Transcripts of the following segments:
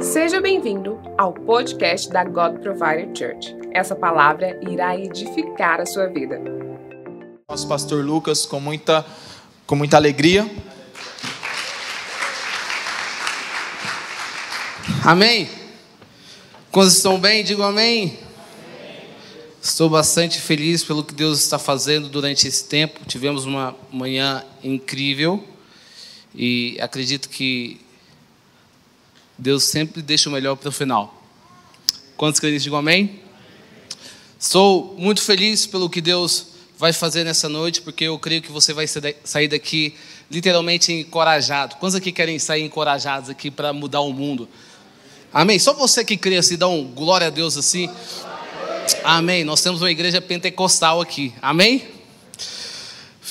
Seja bem-vindo ao podcast da God Provider Church. Essa palavra irá edificar a sua vida. Nosso pastor Lucas, com muita, com muita alegria. Amém? Quando estão bem, digam amém. Estou bastante feliz pelo que Deus está fazendo durante esse tempo. Tivemos uma manhã incrível e acredito que Deus sempre deixa o melhor para o final. Quantos creem digam amém? Estou muito feliz pelo que Deus vai fazer nessa noite, porque eu creio que você vai sair daqui literalmente encorajado. Quantos aqui querem sair encorajados aqui para mudar o mundo? Amém? Só você que crê assim, dá um glória a Deus assim. Amém. Nós temos uma igreja pentecostal aqui. Amém?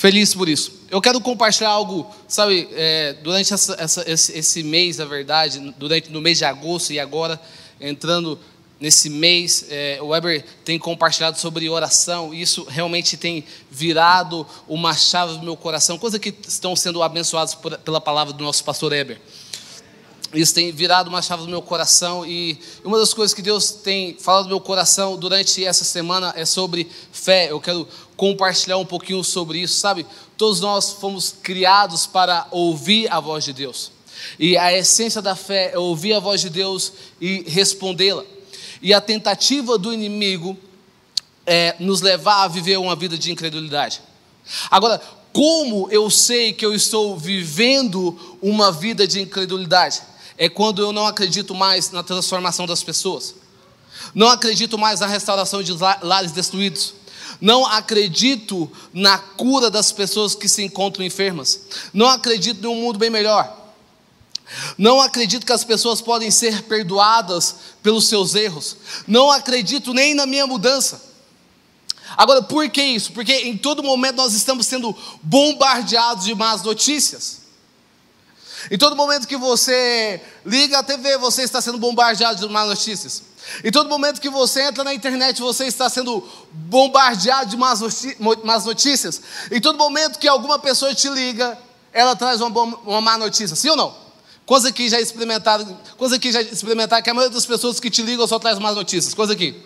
Feliz por isso. Eu quero compartilhar algo, sabe, é, durante essa, essa, esse, esse, mês, na verdade, durante no mês de agosto e agora entrando nesse mês, é, o Weber tem compartilhado sobre oração. E isso realmente tem virado uma chave do meu coração, coisa que estão sendo abençoados por, pela palavra do nosso pastor Weber isso tem virado uma chave do meu coração e uma das coisas que Deus tem falado no meu coração durante essa semana é sobre fé. Eu quero compartilhar um pouquinho sobre isso, sabe? Todos nós fomos criados para ouvir a voz de Deus. E a essência da fé é ouvir a voz de Deus e respondê-la. E a tentativa do inimigo é nos levar a viver uma vida de incredulidade. Agora, como eu sei que eu estou vivendo uma vida de incredulidade? É quando eu não acredito mais na transformação das pessoas, não acredito mais na restauração de lares destruídos, não acredito na cura das pessoas que se encontram enfermas, não acredito em um mundo bem melhor, não acredito que as pessoas podem ser perdoadas pelos seus erros, não acredito nem na minha mudança. Agora, por que isso? Porque em todo momento nós estamos sendo bombardeados de más notícias. Em todo momento que você liga a TV, você está sendo bombardeado de más notícias. Em todo momento que você entra na internet, você está sendo bombardeado de más notícias. Em todo momento que alguma pessoa te liga, ela traz uma, uma má notícia. Sim ou não? Coisa que já experimentaram, coisa que já experimentaram que a maioria das pessoas que te ligam só traz más notícias. Coisa aqui.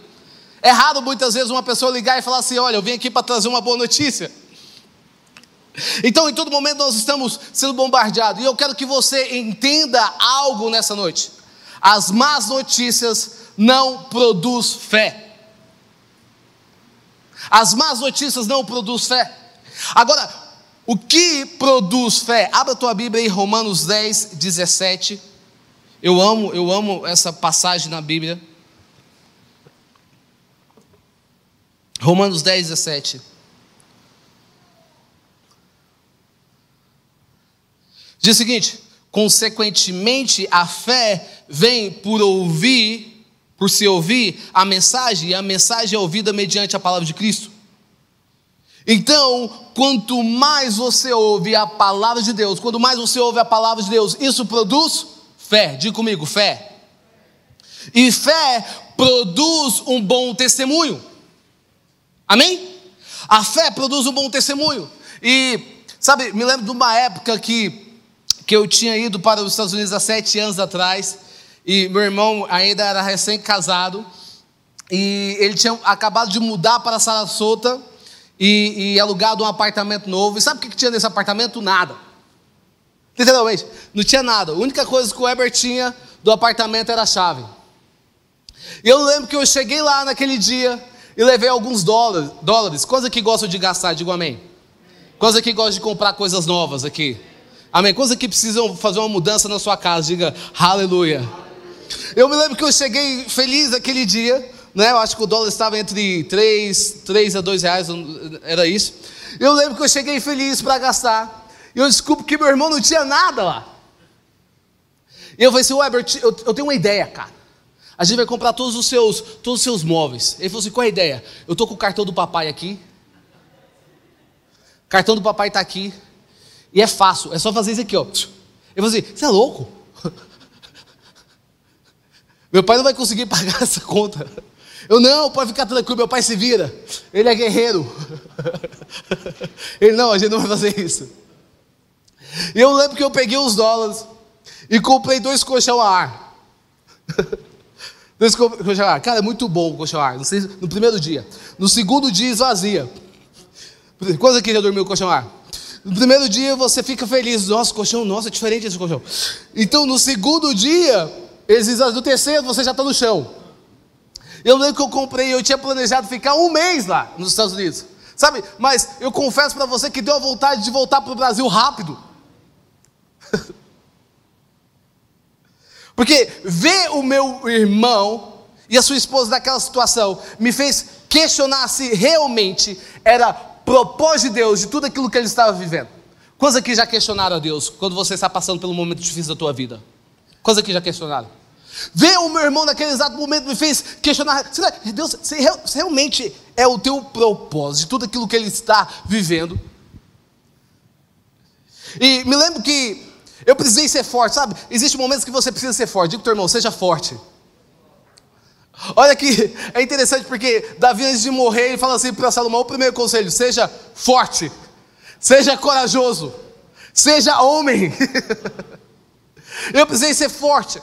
É raro muitas vezes uma pessoa ligar e falar assim: olha, eu vim aqui para trazer uma boa notícia. Então, em todo momento, nós estamos sendo bombardeados. E eu quero que você entenda algo nessa noite. As más notícias não produz fé. As más notícias não produz fé. Agora, o que produz fé? Abra a tua Bíblia em Romanos 10, 17. Eu amo, eu amo essa passagem na Bíblia. Romanos 10, 17. Diz o seguinte: consequentemente, a fé vem por ouvir, por se ouvir a mensagem, e a mensagem é ouvida mediante a palavra de Cristo. Então, quanto mais você ouve a palavra de Deus, quanto mais você ouve a palavra de Deus, isso produz fé. Diga comigo, fé. E fé produz um bom testemunho. Amém? A fé produz um bom testemunho. E, sabe, me lembro de uma época que que eu tinha ido para os Estados Unidos há sete anos atrás, e meu irmão ainda era recém-casado, e ele tinha acabado de mudar para Sarasota e, e alugado um apartamento novo. E sabe o que tinha nesse apartamento? Nada. Literalmente, não tinha nada. A única coisa que o Weber tinha do apartamento era a chave. E eu lembro que eu cheguei lá naquele dia e levei alguns dólares. dólares. Coisa que gostam de gastar, digo amém. Coisa que gostam de comprar coisas novas aqui. Amém. Quantos aqui precisam fazer uma mudança na sua casa? Diga aleluia. Eu me lembro que eu cheguei feliz aquele dia, né? Eu acho que o dólar estava entre 3, 3 a 2 reais, era isso. Eu lembro que eu cheguei feliz para gastar. E eu desculpo que meu irmão não tinha nada lá. E eu falei assim, Weber, eu, eu tenho uma ideia, cara. A gente vai comprar todos os seus, todos os seus móveis. Ele falou assim: qual é a ideia? Eu estou com o cartão do papai aqui. O cartão do papai está aqui. E é fácil, é só fazer isso aqui, ó. Eu vou assim, você é louco? Meu pai não vai conseguir pagar essa conta. Eu não, pode ficar tranquilo, meu pai se vira. Ele é guerreiro. Ele não, a gente não vai fazer isso. E eu lembro que eu peguei os dólares e comprei dois colchão a ar. Deus colchão Cara, é muito bom o colchão ar. No primeiro dia. No segundo dia esvazia. Quantos aqui já dormiu com colchão ar? No primeiro dia você fica feliz. Nossa, colchão, nossa, é diferente esse colchão. Então no segundo dia, no terceiro você já está no chão. Eu lembro que eu comprei, eu tinha planejado ficar um mês lá nos Estados Unidos. Sabe? Mas eu confesso para você que deu a vontade de voltar para o Brasil rápido. Porque ver o meu irmão e a sua esposa naquela situação me fez questionar se realmente era propósito de Deus de tudo aquilo que ele estava vivendo. Quantos aqui já questionaram a Deus quando você está passando pelo momento difícil da tua vida? Quantos aqui já questionaram? Ver o meu irmão naquele exato momento me fez questionar: será que Deus se realmente é o teu propósito de tudo aquilo que ele está vivendo? E me lembro que eu precisei ser forte, sabe? Existem momentos que você precisa ser forte. Diga para o teu irmão, seja forte. Olha que é interessante porque Davi, antes de morrer, ele fala assim para Salomão: o primeiro conselho, seja forte, seja corajoso, seja homem. eu precisei ser forte.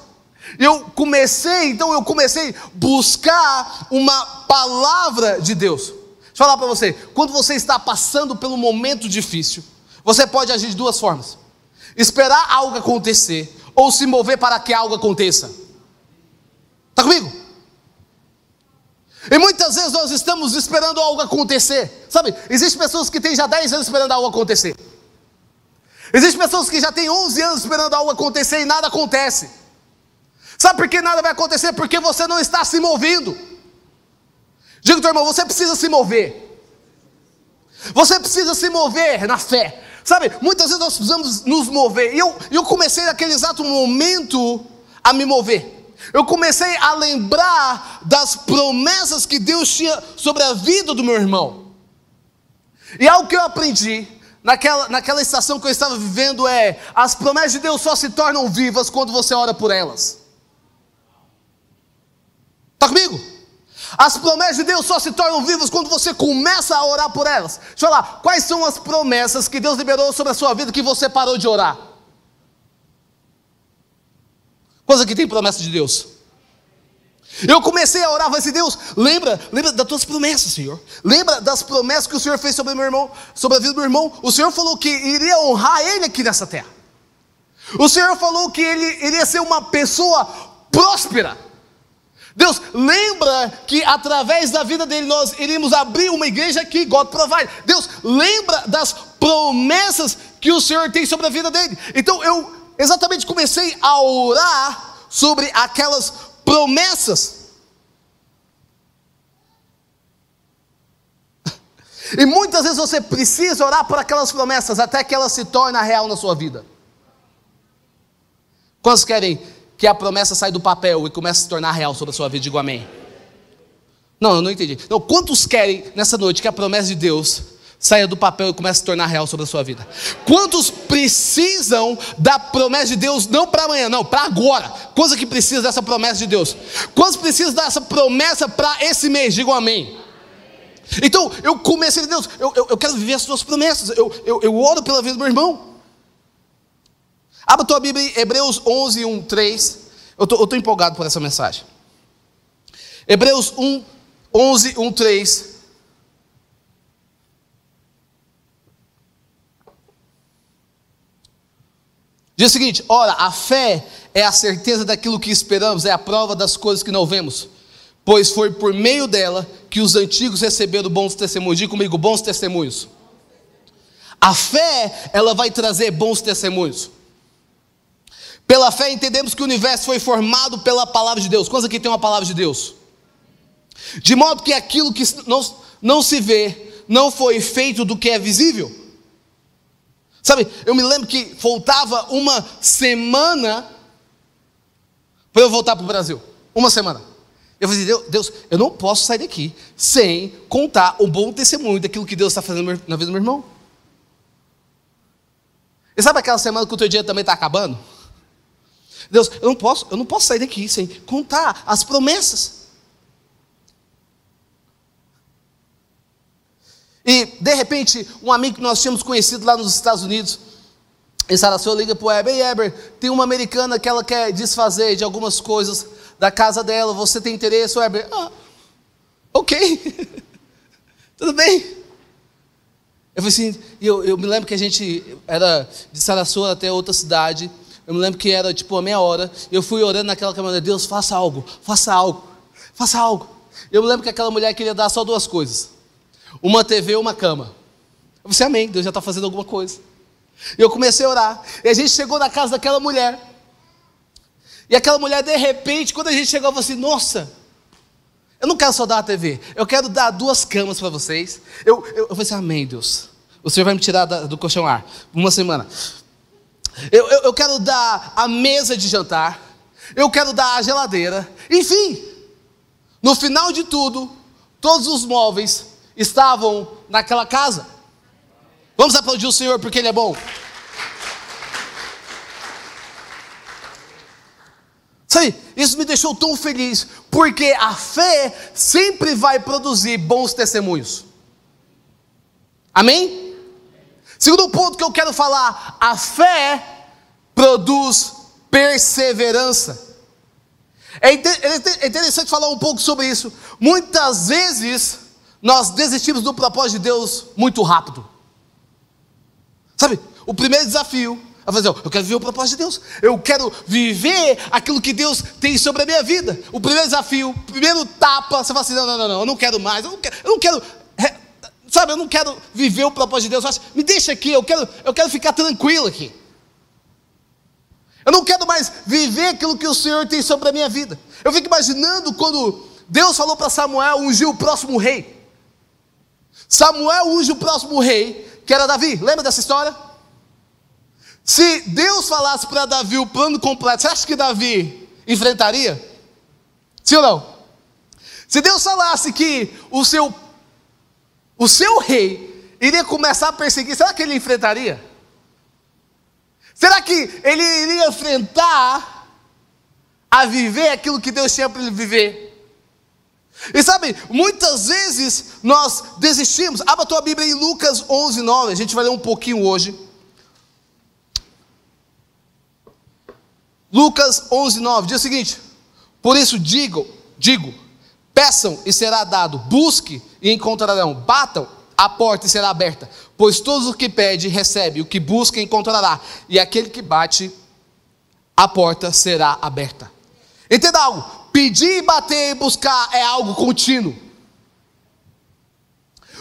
Eu comecei, então eu comecei a buscar uma palavra de Deus. Deixa eu falar para você, quando você está passando pelo momento difícil, você pode agir de duas formas esperar algo acontecer ou se mover para que algo aconteça. Está comigo? E muitas vezes nós estamos esperando algo acontecer. Sabe, existem pessoas que têm já 10 anos esperando algo acontecer. Existem pessoas que já têm 11 anos esperando algo acontecer e nada acontece. Sabe por que nada vai acontecer? Porque você não está se movendo. Diga, teu irmão, você precisa se mover. Você precisa se mover na fé. Sabe, muitas vezes nós precisamos nos mover. E eu, eu comecei naquele exato momento a me mover. Eu comecei a lembrar das promessas que Deus tinha sobre a vida do meu irmão. E algo que eu aprendi naquela, naquela estação que eu estava vivendo é: as promessas de Deus só se tornam vivas quando você ora por elas. Está comigo? As promessas de Deus só se tornam vivas quando você começa a orar por elas. Deixa eu falar, quais são as promessas que Deus liberou sobre a sua vida que você parou de orar? Coisa que tem promessa de Deus. Eu comecei a orar, vai assim, Deus, lembra, lembra das tuas promessas, Senhor. Lembra das promessas que o Senhor fez sobre meu irmão, sobre a vida do meu irmão. O Senhor falou que iria honrar ele aqui nessa terra. O Senhor falou que ele iria ser uma pessoa próspera. Deus lembra que através da vida dele nós iríamos abrir uma igreja aqui, God provide. Deus lembra das promessas que o Senhor tem sobre a vida dele. Então eu exatamente comecei a orar sobre aquelas promessas. E muitas vezes você precisa orar por aquelas promessas até que elas se tornem real na sua vida. Quantos querem que a promessa sai do papel e começa a se tornar real sobre a sua vida. Digo amém. Não, eu não entendi. Não, quantos querem nessa noite que a promessa de Deus saia do papel e comece a se tornar real sobre a sua vida? Quantos precisam da promessa de Deus não para amanhã, não, para agora? Quantos que precisam dessa promessa de Deus? Quantos precisam dessa promessa para esse mês? Digo amém. Então, eu comecei, Deus, eu, eu, eu quero viver as suas promessas. Eu, eu, eu oro pela vida do meu irmão. Abra tua Bíblia em Hebreus 11, 1, 3. Eu estou empolgado por essa mensagem. Hebreus 1, 11, 1, 3. Diz o seguinte: ora, a fé é a certeza daquilo que esperamos, é a prova das coisas que não vemos, pois foi por meio dela que os antigos receberam bons testemunhos. Diga comigo, bons testemunhos. A fé, ela vai trazer bons testemunhos. Pela fé entendemos que o universo foi formado pela palavra de Deus. Quantos aqui tem uma palavra de Deus? De modo que aquilo que não, não se vê não foi feito do que é visível. Sabe, eu me lembro que faltava uma semana para eu voltar para o Brasil. Uma semana. Eu falei, Deus, Deus, eu não posso sair daqui sem contar o bom testemunho daquilo que Deus está fazendo na vida do meu irmão. E sabe aquela semana que o teu dia também está acabando? Deus, eu não posso, eu não posso sair daqui sem contar as promessas. E de repente, um amigo que nós tínhamos conhecido lá nos Estados Unidos, em Sarasota, liga para o Heber, e Heber, tem uma americana que ela quer desfazer de algumas coisas da casa dela, você tem interesse, Weber? Ah, ok, tudo bem. Eu falei assim, eu, eu me lembro que a gente era de Sarasua até outra cidade, eu me lembro que era tipo uma meia hora, eu fui orando naquela câmera, Deus, faça algo, faça algo, faça algo. Eu me lembro que aquela mulher queria dar só duas coisas, uma TV e uma cama. Eu disse, amém, Deus já está fazendo alguma coisa. E eu comecei a orar, e a gente chegou na casa daquela mulher, e aquela mulher, de repente, quando a gente chegou, falou assim: Nossa, eu não quero só dar a TV, eu quero dar duas camas para vocês. Eu, eu, eu falei assim: Amém, Deus. O Senhor vai me tirar da, do colchão ar uma semana. Eu, eu, eu quero dar a mesa de jantar. Eu quero dar a geladeira. Enfim, no final de tudo, todos os móveis estavam naquela casa. Vamos aplaudir o Senhor porque Ele é bom. Sabe, isso me deixou tão feliz, porque a fé sempre vai produzir bons testemunhos. Amém? Segundo ponto que eu quero falar, a fé produz perseverança. É, é interessante falar um pouco sobre isso. Muitas vezes nós desistimos do propósito de Deus muito rápido. Sabe, o primeiro desafio a fazer, eu quero viver o propósito de Deus. Eu quero viver aquilo que Deus tem sobre a minha vida. O primeiro desafio, o primeiro tapa, você fala assim: não, não, não, não eu não quero mais, eu não quero, eu não quero sabe, eu não quero viver o propósito de Deus. Me deixa aqui, eu quero, eu quero ficar tranquilo aqui. Eu não quero mais viver aquilo que o Senhor tem sobre a minha vida. Eu fico imaginando quando Deus falou para Samuel ungir o próximo rei. Samuel unge o próximo rei, que era Davi. Lembra dessa história? Se Deus falasse para Davi o plano completo, você acha que Davi enfrentaria? Sim ou não? Se Deus falasse que o seu, o seu rei iria começar a perseguir, será que ele enfrentaria? Será que ele iria enfrentar a viver aquilo que Deus tinha para ele viver? E sabe, muitas vezes nós desistimos. Abra tua Bíblia em Lucas 11, 9. A gente vai ler um pouquinho hoje. Lucas 11, 9 diz o seguinte: Por isso digo, digo, peçam e será dado, busque e encontrarão, batam, a porta será aberta, pois todos o que pede recebe, o que busca encontrará, e aquele que bate, a porta será aberta. Entenda algo: pedir, bater e buscar é algo contínuo.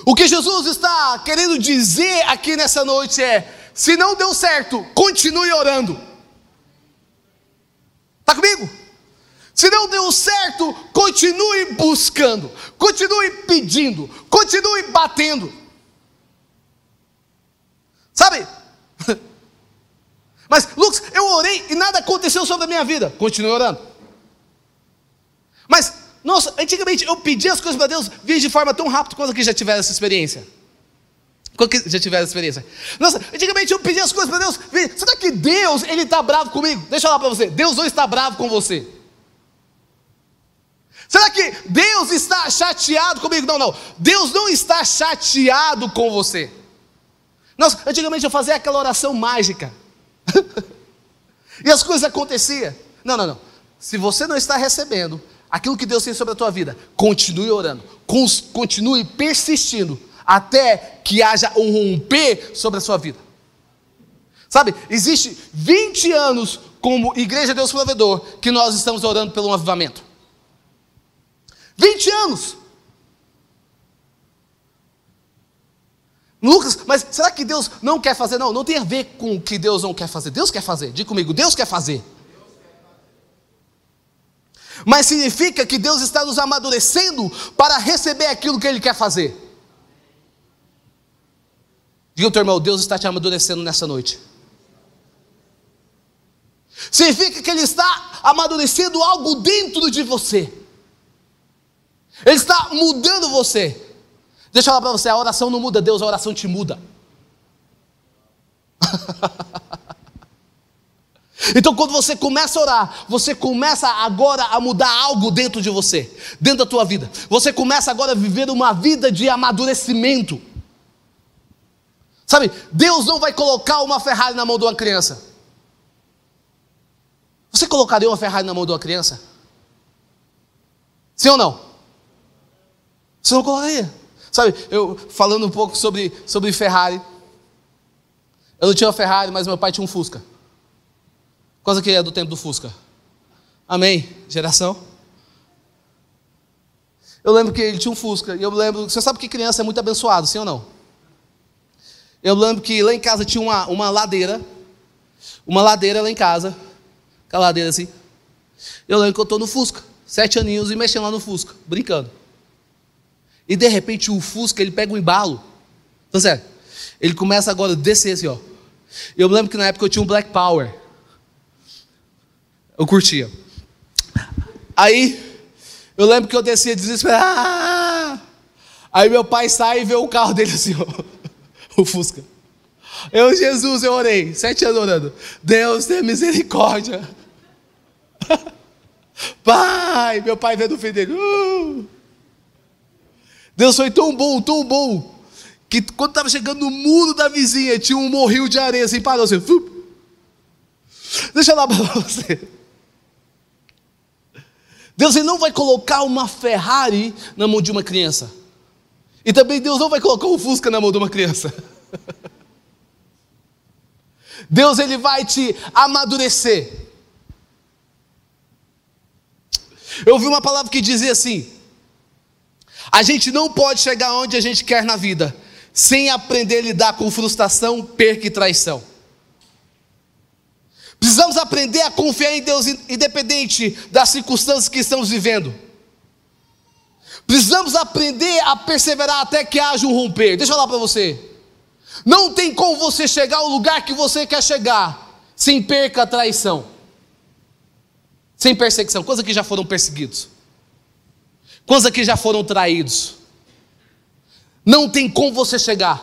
O que Jesus está querendo dizer aqui nessa noite é: se não deu certo, continue orando. Está comigo? Se não deu certo, continue buscando, continue pedindo, continue batendo. Sabe? Mas, Lucas, eu orei e nada aconteceu sobre a minha vida. Continue orando. Nossa, antigamente eu pedia as coisas para Deus, via de forma tão rápida quando que já tiveram essa experiência. Quando que já tiveram essa experiência? Nossa, antigamente eu pedia as coisas para Deus. Será que Deus, Ele está bravo comigo? Deixa eu falar para você. Deus não está bravo com você. Será que Deus está chateado comigo? Não, não. Deus não está chateado com você. Nossa, antigamente eu fazia aquela oração mágica. e as coisas aconteciam. Não, não, não. Se você não está recebendo aquilo que Deus tem sobre a tua vida, continue orando. Continue persistindo até que haja um romper sobre a sua vida. Sabe, existe 20 anos como Igreja Deus Provedor que nós estamos orando pelo um avivamento. 20 anos. Lucas, mas será que Deus não quer fazer? Não, não tem a ver com o que Deus não quer fazer. Deus quer fazer. Diga comigo, Deus quer fazer. Mas significa que Deus está nos amadurecendo para receber aquilo que Ele quer fazer. Diga ao teu irmão, Deus está te amadurecendo nessa noite. Significa que Ele está amadurecendo algo dentro de você. Ele está mudando você. Deixa eu falar para você: a oração não muda Deus, a oração te muda. então, quando você começa a orar, você começa agora a mudar algo dentro de você, dentro da tua vida. Você começa agora a viver uma vida de amadurecimento. Sabe, Deus não vai colocar uma Ferrari na mão de uma criança. Você colocaria uma Ferrari na mão de uma criança? Sim ou não? Você não colocaria. Sabe, eu falando um pouco sobre, sobre Ferrari. Eu não tinha uma Ferrari, mas meu pai tinha um Fusca. Quanto que é do tempo do Fusca? Amém? Geração? Eu lembro que ele tinha um Fusca. E eu lembro. Você sabe que criança é muito abençoado, sim ou não? Eu lembro que lá em casa tinha uma, uma ladeira. Uma ladeira lá em casa. Aquela ladeira assim. Eu lembro que eu estou no Fusca. Sete aninhos e mexendo lá no Fusca. Brincando. E de repente o Fusca ele pega um embalo. Então, sério. Ele começa agora a descer assim, ó. Eu lembro que na época eu tinha um Black Power. Eu curtia. Aí, eu lembro que eu descia desesperado. Ah! Aí meu pai sai e vê o carro dele assim, ó, o Fusca. Eu, Jesus, eu orei, sete anos orando. Deus tem misericórdia. Pai, meu pai vendo o filho dele. Uh! Deus foi tão bom, tão bom, que quando estava chegando no muro da vizinha, tinha um morrinho de areia assim, parou assim. Deixa eu lá para você. Deus ele não vai colocar uma Ferrari na mão de uma criança. E também Deus não vai colocar um Fusca na mão de uma criança. Deus ele vai te amadurecer. Eu ouvi uma palavra que dizia assim: a gente não pode chegar onde a gente quer na vida sem aprender a lidar com frustração, perca e traição. Precisamos aprender a confiar em Deus, independente das circunstâncias que estamos vivendo. Precisamos aprender a perseverar até que haja um romper. Deixa eu falar para você. Não tem como você chegar ao lugar que você quer chegar sem perca a traição, sem perseguição. Quantos aqui já foram perseguidos? Quantos aqui já foram traídos? Não tem como você chegar.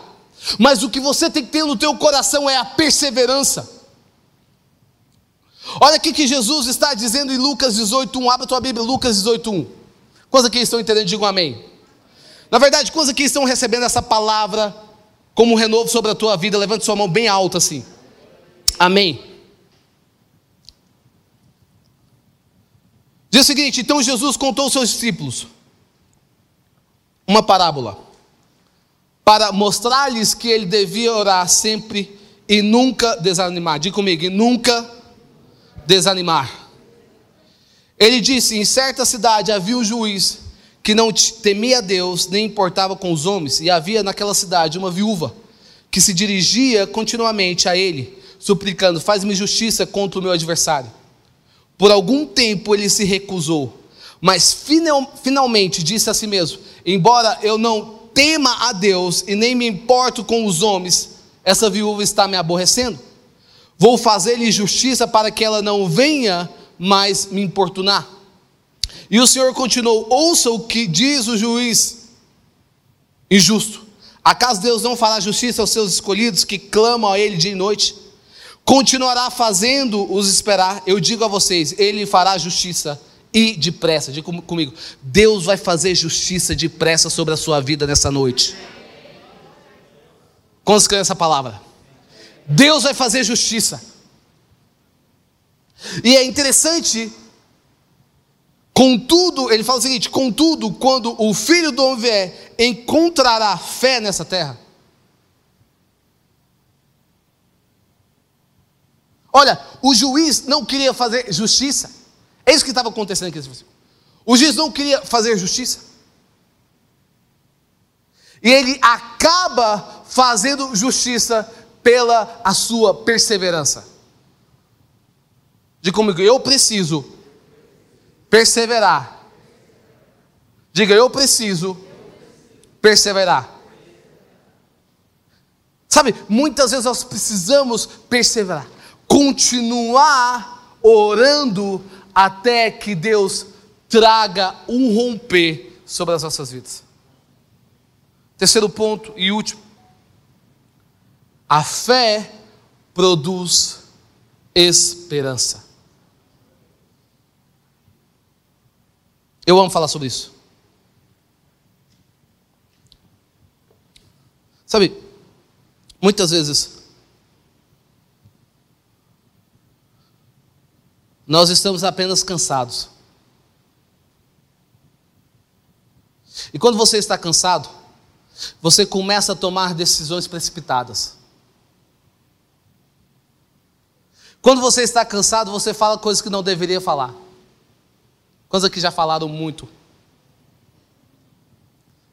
Mas o que você tem que ter no teu coração é a perseverança. Olha aqui que Jesus está dizendo em Lucas 18:1. Abra a tua Bíblia, Lucas 18:1. Quantos aqui estão entendendo? Digam amém. Na verdade, quantos aqui estão recebendo essa palavra como um renovo sobre a tua vida? Levante sua mão bem alta assim. Amém. Diz o seguinte: então Jesus contou aos seus discípulos uma parábola para mostrar-lhes que ele devia orar sempre e nunca desanimar. Diga comigo, e nunca desanimar. Ele disse: Em certa cidade havia um juiz que não temia Deus, nem importava com os homens, e havia naquela cidade uma viúva que se dirigia continuamente a ele, suplicando: Faz-me justiça contra o meu adversário. Por algum tempo ele se recusou, mas final, finalmente disse a si mesmo: Embora eu não tema a Deus e nem me importo com os homens, essa viúva está me aborrecendo. Vou fazer-lhe justiça para que ela não venha mais me importunar. E o Senhor continuou: Ouça o que diz o juiz injusto. Acaso Deus não fará justiça aos seus escolhidos que clamam a Ele dia e noite? Continuará fazendo-os esperar. Eu digo a vocês: Ele fará justiça e depressa. Diga comigo: Deus vai fazer justiça depressa sobre a sua vida nessa noite. Quantos essa palavra? Deus vai fazer justiça. E é interessante, contudo, ele fala o seguinte: contudo, quando o filho do homem vier, encontrará fé nessa terra. Olha, o juiz não queria fazer justiça. É isso que estava acontecendo aqui O juiz não queria fazer justiça. E ele acaba fazendo justiça pela a sua perseverança. Diga comigo, eu preciso perseverar. Diga, eu preciso perseverar. Sabe, muitas vezes nós precisamos perseverar, continuar orando até que Deus traga um romper sobre as nossas vidas. Terceiro ponto e último. A fé produz esperança. Eu amo falar sobre isso. Sabe, muitas vezes nós estamos apenas cansados. E quando você está cansado, você começa a tomar decisões precipitadas. Quando você está cansado, você fala coisas que não deveria falar. Coisas que já falaram muito.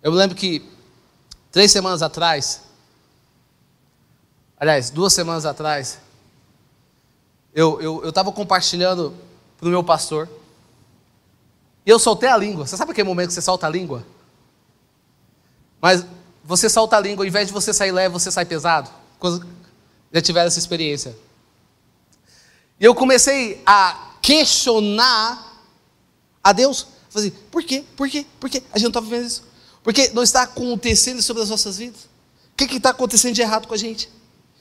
Eu lembro que três semanas atrás, aliás, duas semanas atrás, eu estava eu, eu compartilhando para o meu pastor, e eu soltei a língua. Você sabe aquele momento que você solta a língua? Mas você solta a língua, ao invés de você sair leve, você sai pesado. Já tiveram essa experiência. E eu comecei a questionar a Deus. Falei, assim, por quê? Por quê? Por quê? A gente não está vivendo isso. Porque não está acontecendo sobre as nossas vidas. O que está acontecendo de errado com a gente?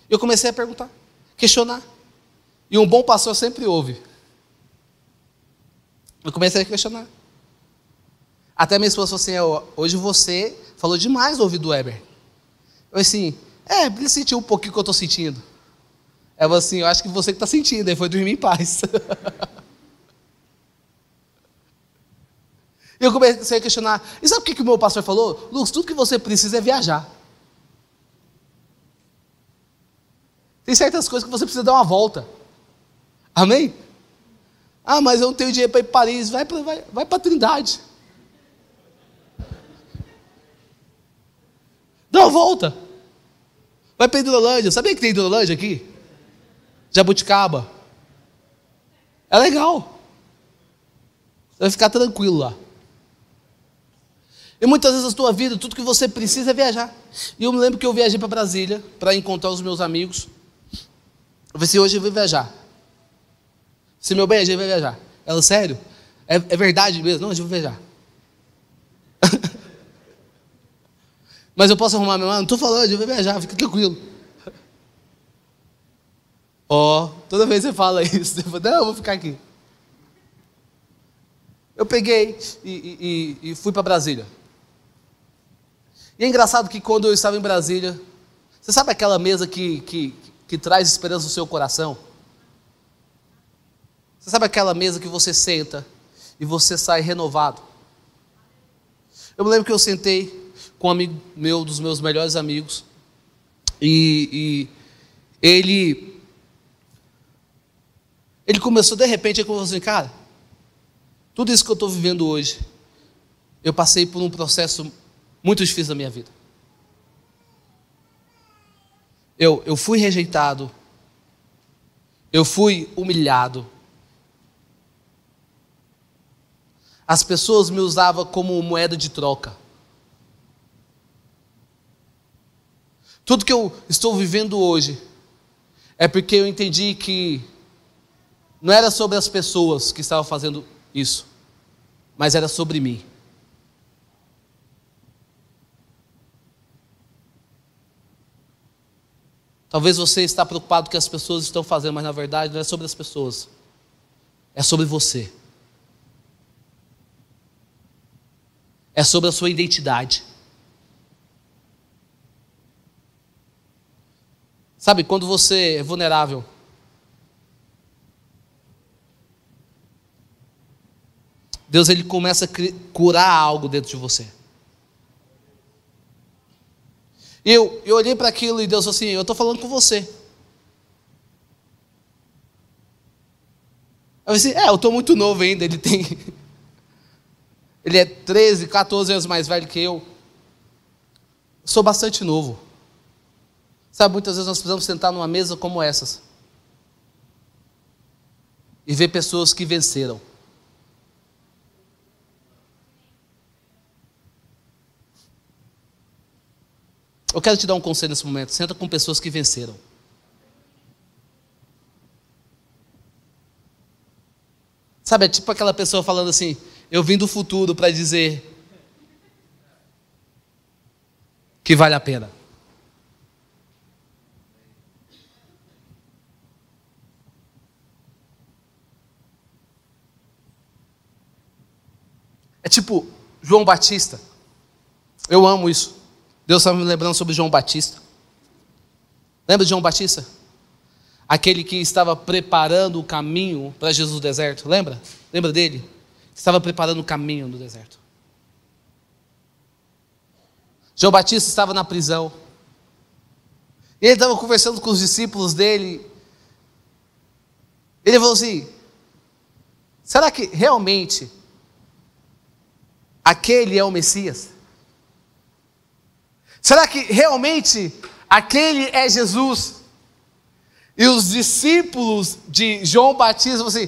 Eu comecei a perguntar, questionar. E um bom pastor sempre ouve. Eu comecei a questionar. Até minha esposa falou assim: hoje você falou demais no ouvido do Weber. Eu assim, é, ele sentiu um pouquinho o que eu estou sentindo. Ela falou assim: eu acho que você que está sentindo, aí foi dormir em paz. E eu comecei a questionar. E sabe o que, o meu pastor falou? Lucas, tudo que você precisa é viajar. Tem certas coisas que você precisa dar uma volta. Amém? Ah, mas eu não tenho dinheiro para ir para Paris. Vai para vai, vai a Trindade. Dá uma volta. Vai para Hidrolândia. Sabia que tem Hidrolândia aqui? Jabuticaba. É legal. Você vai ficar tranquilo lá. E muitas vezes a tua vida, tudo que você precisa é viajar. E eu me lembro que eu viajei para Brasília para encontrar os meus amigos. Eu falei assim, hoje eu vou viajar. Se meu bem, a gente vai viajar. Ela, sério? É, é verdade mesmo? Não, a gente vai viajar. Mas eu posso arrumar meu mano? Não estou falando, eu vou viajar, fica tranquilo. Ó, oh, toda vez você fala isso, eu falo, não, eu vou ficar aqui. Eu peguei e, e, e fui para Brasília. E é engraçado que quando eu estava em Brasília, você sabe aquela mesa que, que, que traz esperança no seu coração? Você sabe aquela mesa que você senta e você sai renovado? Eu me lembro que eu sentei com um amigo meu, dos meus melhores amigos, e, e ele ele começou de repente, ele falou assim, cara, tudo isso que eu estou vivendo hoje, eu passei por um processo muito difícil da minha vida. Eu, eu fui rejeitado, eu fui humilhado. As pessoas me usavam como moeda de troca. Tudo que eu estou vivendo hoje é porque eu entendi que não era sobre as pessoas que estavam fazendo isso, mas era sobre mim. Talvez você está preocupado com o que as pessoas estão fazendo, mas na verdade não é sobre as pessoas. É sobre você. É sobre a sua identidade. Sabe, quando você é vulnerável, Deus ele começa a curar algo dentro de você. Eu, eu olhei para aquilo e Deus falou assim: Eu estou falando com você. Eu disse: É, eu estou muito novo ainda. Ele tem. Ele é 13, 14 anos mais velho que eu sou bastante novo. Sabe, muitas vezes nós precisamos sentar numa mesa como essas e ver pessoas que venceram. Eu quero te dar um conselho nesse momento. Senta com pessoas que venceram. Sabe, é tipo aquela pessoa falando assim: Eu vim do futuro para dizer que vale a pena. É tipo João Batista. Eu amo isso. Deus estava me lembrando sobre João Batista. Lembra de João Batista? Aquele que estava preparando o caminho para Jesus no deserto. Lembra? Lembra dele? Estava preparando o caminho no deserto. João Batista estava na prisão. E ele estava conversando com os discípulos dele. Ele falou assim: será que realmente aquele é o Messias? Será que realmente aquele é Jesus? E os discípulos de João Batista assim: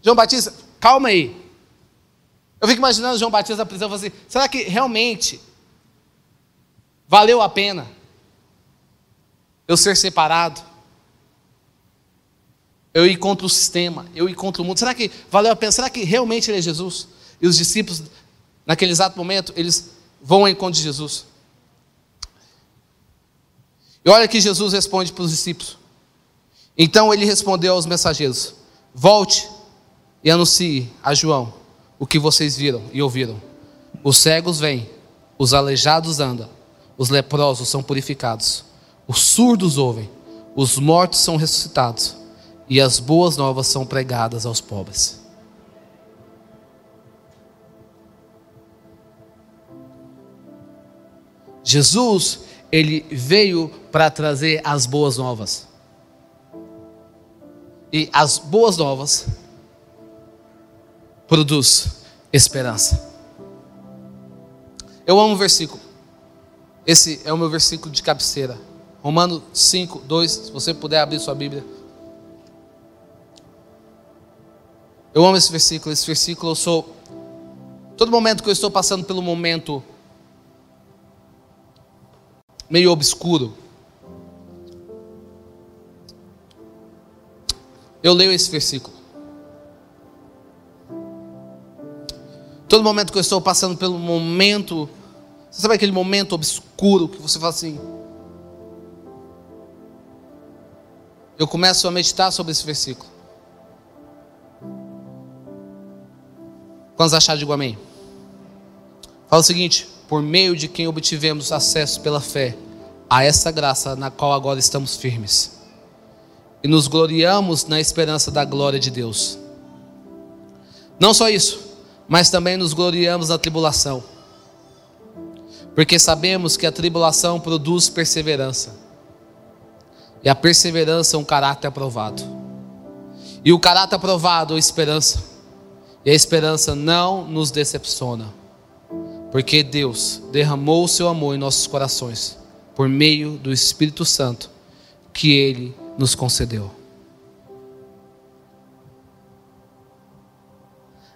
João Batista, calma aí. Eu fico imaginando João Batista na prisão, falando assim: será que realmente valeu a pena eu ser separado? Eu ir contra o sistema, eu ir contra o mundo. Será que valeu a pena? Será que realmente ele é Jesus? E os discípulos, naquele exato momento, eles vão ao encontro de Jesus. E olha que Jesus responde para os discípulos. Então ele respondeu aos mensageiros: Volte e anuncie a João o que vocês viram e ouviram. Os cegos vêm, os aleijados andam, os leprosos são purificados, os surdos ouvem, os mortos são ressuscitados e as boas novas são pregadas aos pobres. Jesus, ele veio para trazer as boas novas. E as boas novas produz esperança. Eu amo o versículo. Esse é o meu versículo de cabeceira. Romanos 5, 2. Se você puder abrir sua Bíblia. Eu amo esse versículo. Esse versículo eu sou. Todo momento que eu estou passando pelo momento meio obscuro, eu leio esse versículo. Todo momento que eu estou passando pelo momento, você sabe aquele momento obscuro que você fala assim? Eu começo a meditar sobre esse versículo. Quantos acharam, digo amém? Fala o seguinte: por meio de quem obtivemos acesso pela fé a essa graça na qual agora estamos firmes e nos gloriamos na esperança da glória de Deus. Não só isso, mas também nos gloriamos na tribulação, porque sabemos que a tribulação produz perseverança, e a perseverança é um caráter aprovado, e o caráter aprovado é esperança, e a esperança não nos decepciona, porque Deus derramou o seu amor em nossos corações, por meio do Espírito Santo que Ele nos concedeu.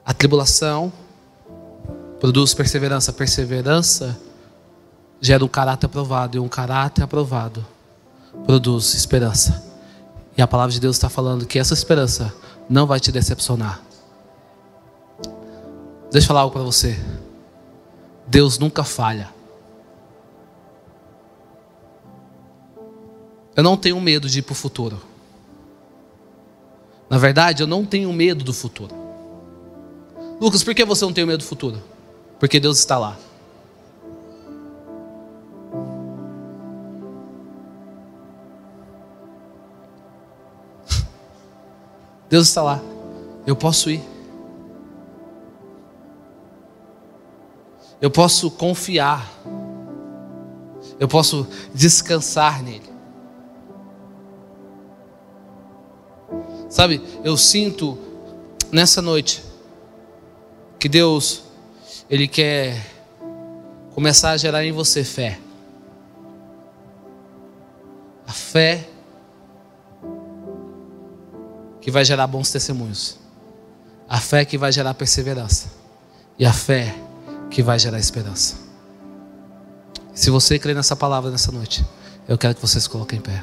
A tribulação produz perseverança, perseverança gera um caráter aprovado, e um caráter aprovado produz esperança. E a palavra de Deus está falando que essa esperança não vai te decepcionar. Deixa eu falar algo para você. Deus nunca falha. Eu não tenho medo de ir para o futuro. Na verdade, eu não tenho medo do futuro. Lucas, por que você não tem medo do futuro? Porque Deus está lá. Deus está lá. Eu posso ir. Eu posso confiar. Eu posso descansar nele. Sabe, eu sinto nessa noite que Deus, Ele quer começar a gerar em você fé. A fé que vai gerar bons testemunhos. A fé que vai gerar perseverança. E a fé que vai gerar esperança. Se você crê nessa palavra nessa noite, eu quero que vocês coloquem em pé.